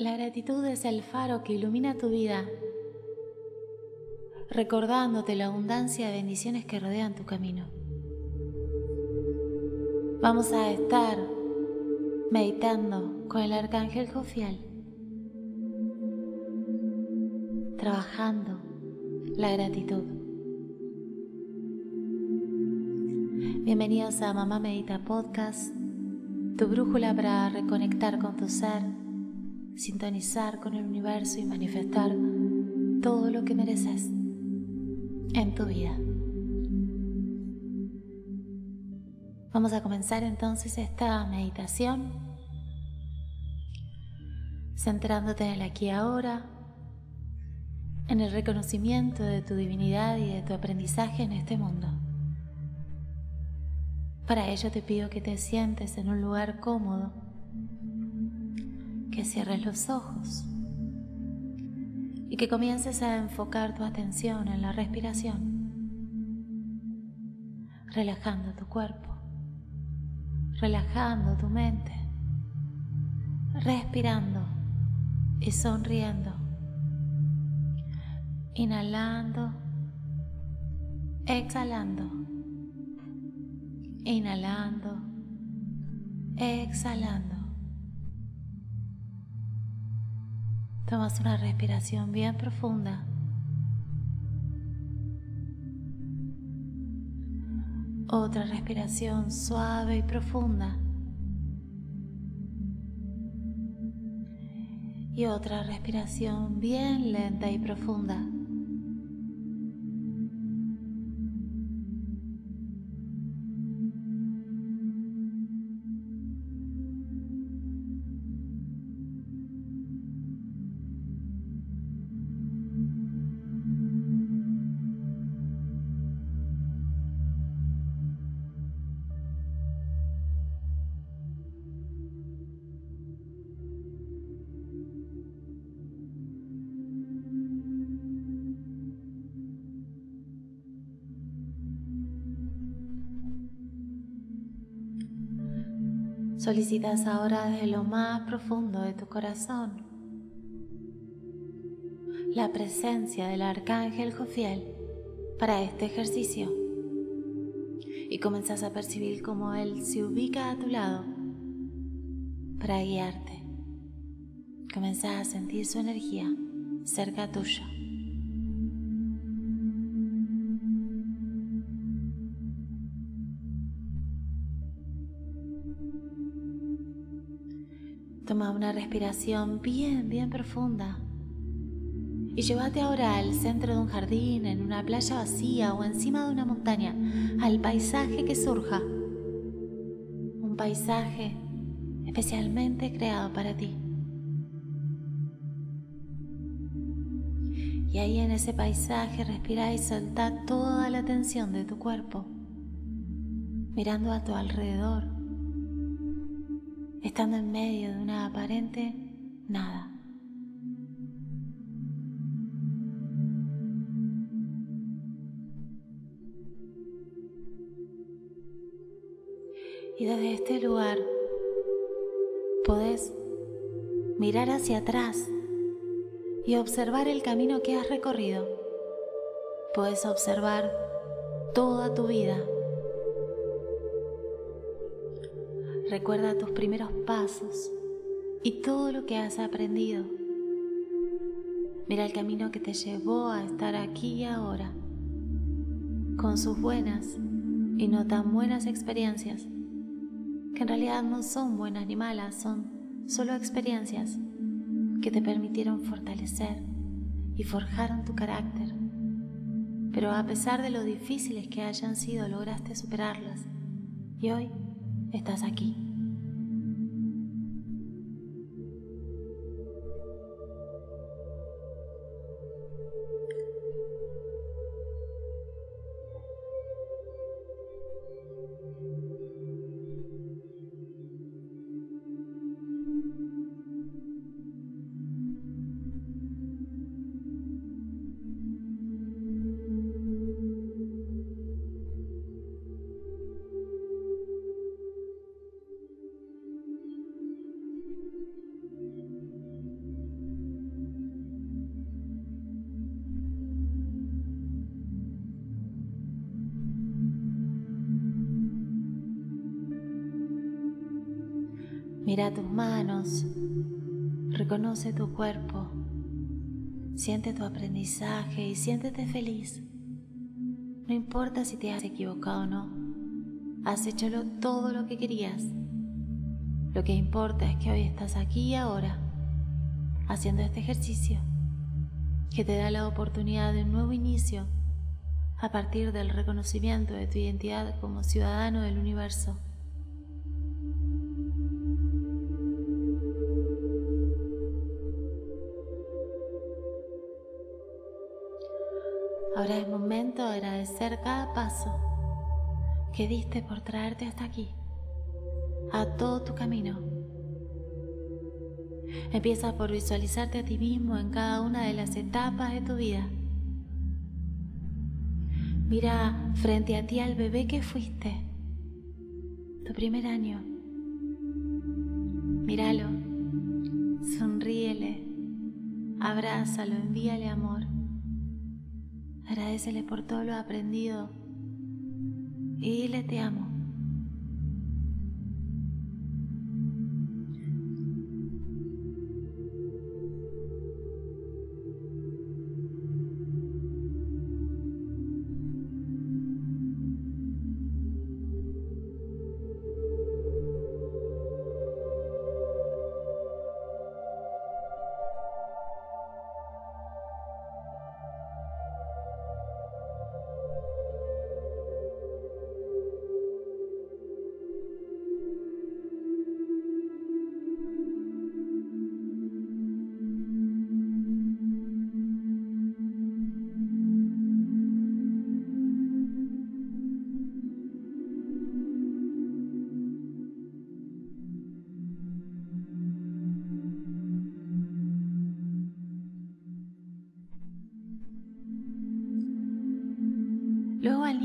La gratitud es el faro que ilumina tu vida, recordándote la abundancia de bendiciones que rodean tu camino. Vamos a estar meditando con el arcángel Jofiel, trabajando la gratitud. Bienvenidos a Mamá Medita Podcast, tu brújula para reconectar con tu ser sintonizar con el universo y manifestar todo lo que mereces en tu vida. Vamos a comenzar entonces esta meditación centrándote en el aquí y ahora, en el reconocimiento de tu divinidad y de tu aprendizaje en este mundo. Para ello te pido que te sientes en un lugar cómodo que cierres los ojos y que comiences a enfocar tu atención en la respiración, relajando tu cuerpo, relajando tu mente, respirando y sonriendo, inhalando, exhalando, inhalando, exhalando. Tomas una respiración bien profunda. Otra respiración suave y profunda. Y otra respiración bien lenta y profunda. Solicitas ahora desde lo más profundo de tu corazón la presencia del arcángel Jofiel para este ejercicio y comenzás a percibir cómo él se ubica a tu lado para guiarte. Comenzás a sentir su energía cerca tuyo. Toma una respiración bien, bien profunda. Y llévate ahora al centro de un jardín, en una playa vacía o encima de una montaña, al paisaje que surja. Un paisaje especialmente creado para ti. Y ahí en ese paisaje respira y solta toda la tensión de tu cuerpo, mirando a tu alrededor estando en medio de una aparente nada. Y desde este lugar podés mirar hacia atrás y observar el camino que has recorrido. Podés observar toda tu vida Recuerda tus primeros pasos y todo lo que has aprendido. Mira el camino que te llevó a estar aquí y ahora, con sus buenas y no tan buenas experiencias, que en realidad no son buenas ni malas, son solo experiencias que te permitieron fortalecer y forjaron tu carácter. Pero a pesar de lo difíciles que hayan sido, lograste superarlas. Y hoy estás aquí. Mira tus manos, reconoce tu cuerpo, siente tu aprendizaje y siéntete feliz. No importa si te has equivocado o no, has hecho todo lo que querías. Lo que importa es que hoy estás aquí y ahora, haciendo este ejercicio, que te da la oportunidad de un nuevo inicio a partir del reconocimiento de tu identidad como ciudadano del universo. Que diste por traerte hasta aquí, a todo tu camino. Empieza por visualizarte a ti mismo en cada una de las etapas de tu vida. Mira frente a ti al bebé que fuiste, tu primer año. Míralo, sonríele, abrázalo, envíale amor. Agradecele por todo lo aprendido y dile te amo.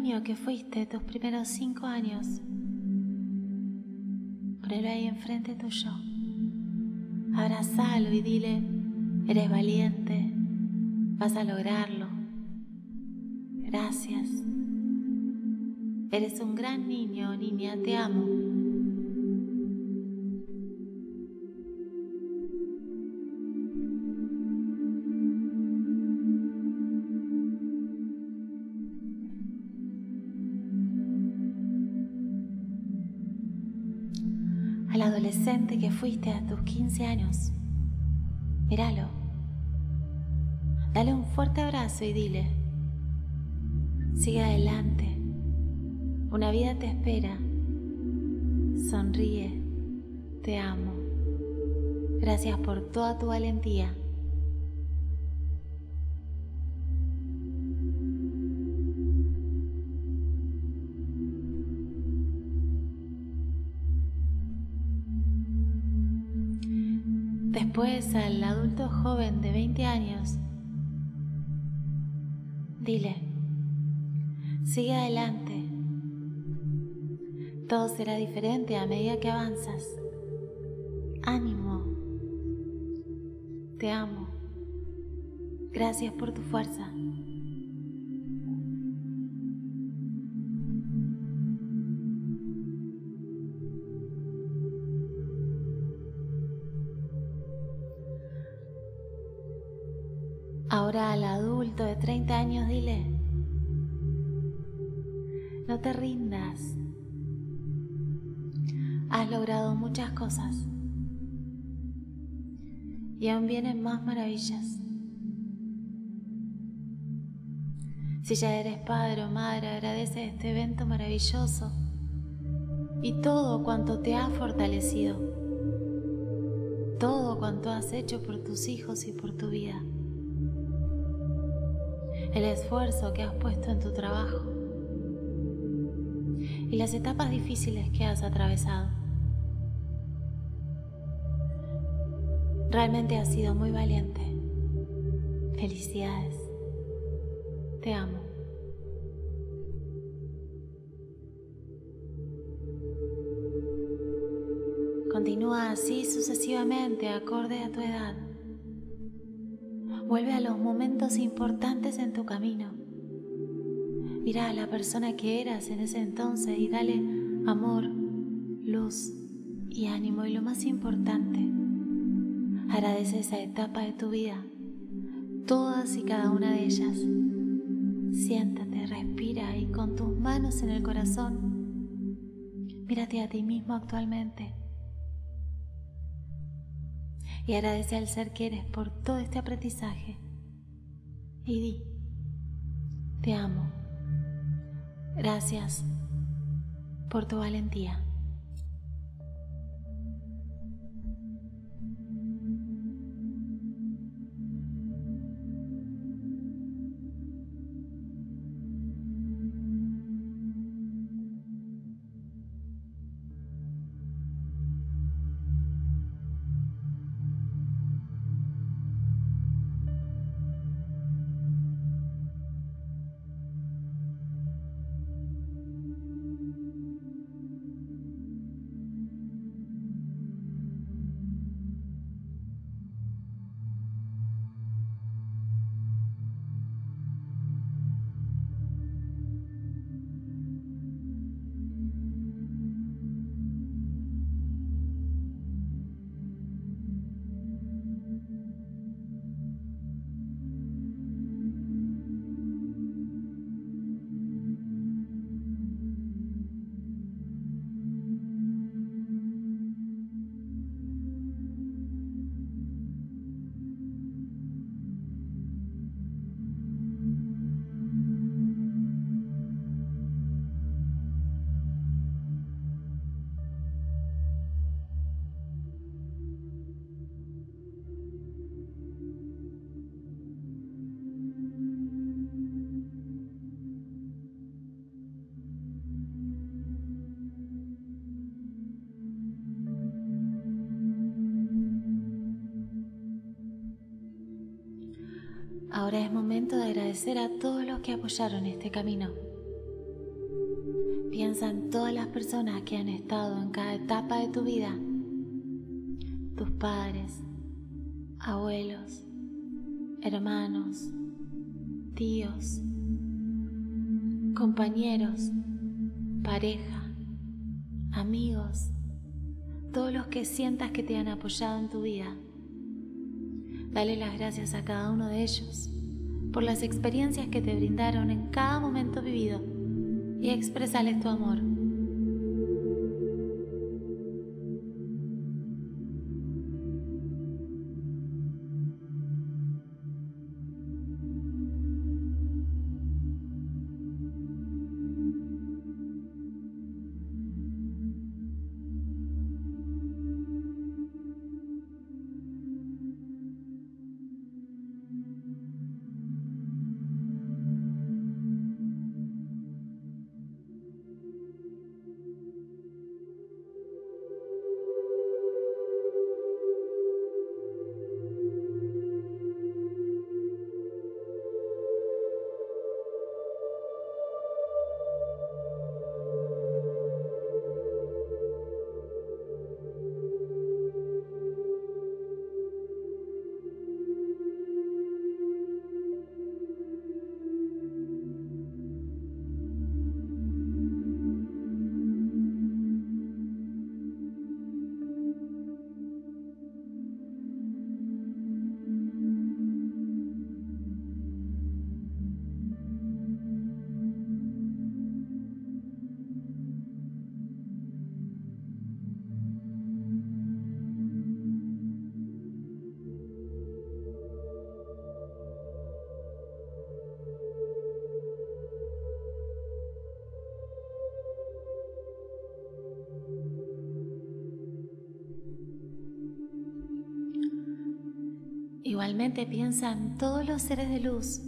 Niño que fuiste tus primeros cinco años, ponelo ahí enfrente tuyo. Abrazalo y dile, eres valiente, vas a lograrlo. Gracias. Eres un gran niño, niña, te amo. Que fuiste a tus 15 años. Míralo. Dale un fuerte abrazo y dile, sigue adelante. Una vida te espera. Sonríe. Te amo. Gracias por toda tu valentía. Después al adulto joven de 20 años, dile, sigue adelante. Todo será diferente a medida que avanzas. Ánimo. Te amo. Gracias por tu fuerza. Ahora al adulto de 30 años dile, no te rindas. Has logrado muchas cosas y aún vienen más maravillas. Si ya eres padre o madre, agradece este evento maravilloso y todo cuanto te ha fortalecido, todo cuanto has hecho por tus hijos y por tu vida el esfuerzo que has puesto en tu trabajo y las etapas difíciles que has atravesado. Realmente has sido muy valiente. Felicidades. Te amo. Continúa así sucesivamente acorde a tu edad. Vuelve a los momentos importantes en tu camino. Mira a la persona que eras en ese entonces y dale amor, luz, y ánimo y lo más importante, agradece esa etapa de tu vida, todas y cada una de ellas. Siéntate, respira y con tus manos en el corazón, mírate a ti mismo actualmente y agradece al ser que eres por todo este aprendizaje. Y di, te amo. Gracias por tu valentía. Es momento de agradecer a todos los que apoyaron este camino. Piensa en todas las personas que han estado en cada etapa de tu vida. Tus padres, abuelos, hermanos, tíos, compañeros, pareja, amigos, todos los que sientas que te han apoyado en tu vida. Dale las gracias a cada uno de ellos por las experiencias que te brindaron en cada momento vivido y expresales tu amor. Piensa en todos los seres de luz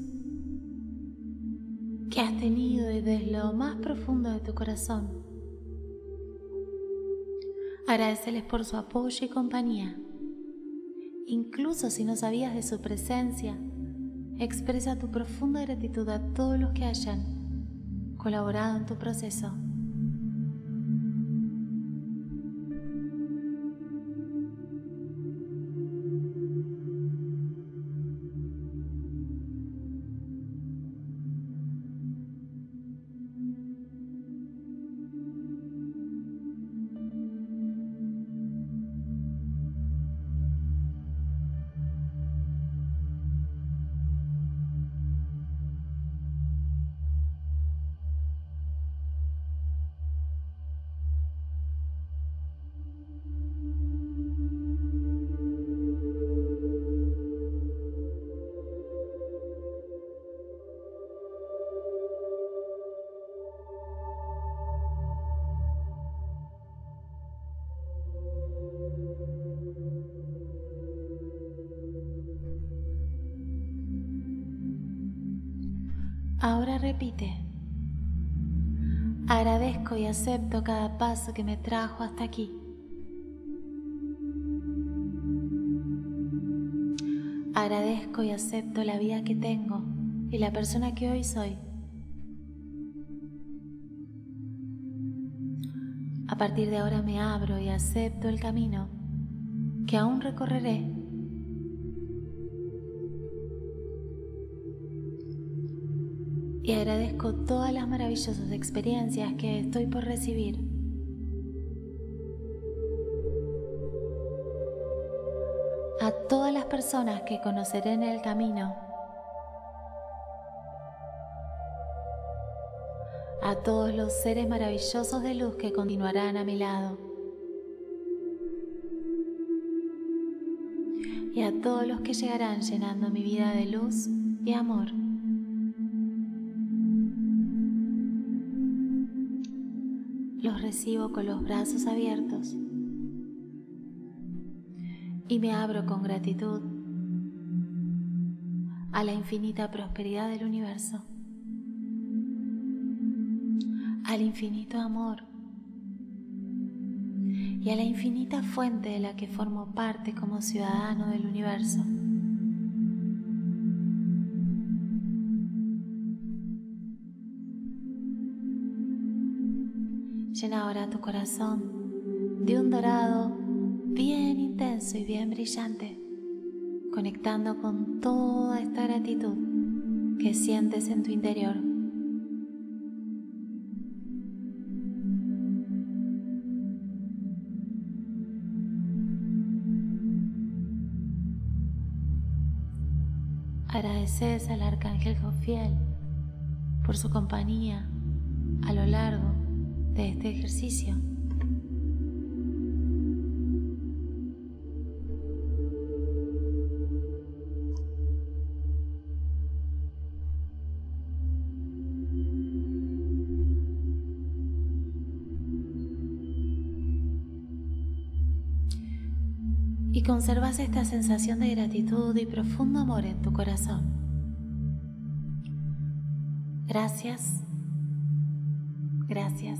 que has tenido desde lo más profundo de tu corazón. Agradeceles por su apoyo y compañía. Incluso si no sabías de su presencia, expresa tu profunda gratitud a todos los que hayan colaborado en tu proceso. Repite. Agradezco y acepto cada paso que me trajo hasta aquí. Agradezco y acepto la vida que tengo y la persona que hoy soy. A partir de ahora me abro y acepto el camino que aún recorreré. Y agradezco todas las maravillosas experiencias que estoy por recibir. A todas las personas que conoceré en el camino a todos los seres maravillosos de luz que continuarán a mi lado y a todos los que llegarán llenando mi vida de luz y amor. Recibo con los brazos abiertos y me abro con gratitud a la infinita prosperidad del universo al infinito amor y a la infinita fuente de la que formo parte como ciudadano del universo. Llena ahora tu corazón de un dorado bien intenso y bien brillante, conectando con toda esta gratitud que sientes en tu interior. Agradeces al arcángel Jofiel por su compañía a lo largo de este ejercicio. y conservas esta sensación de gratitud y profundo amor en tu corazón. Gracias, gracias,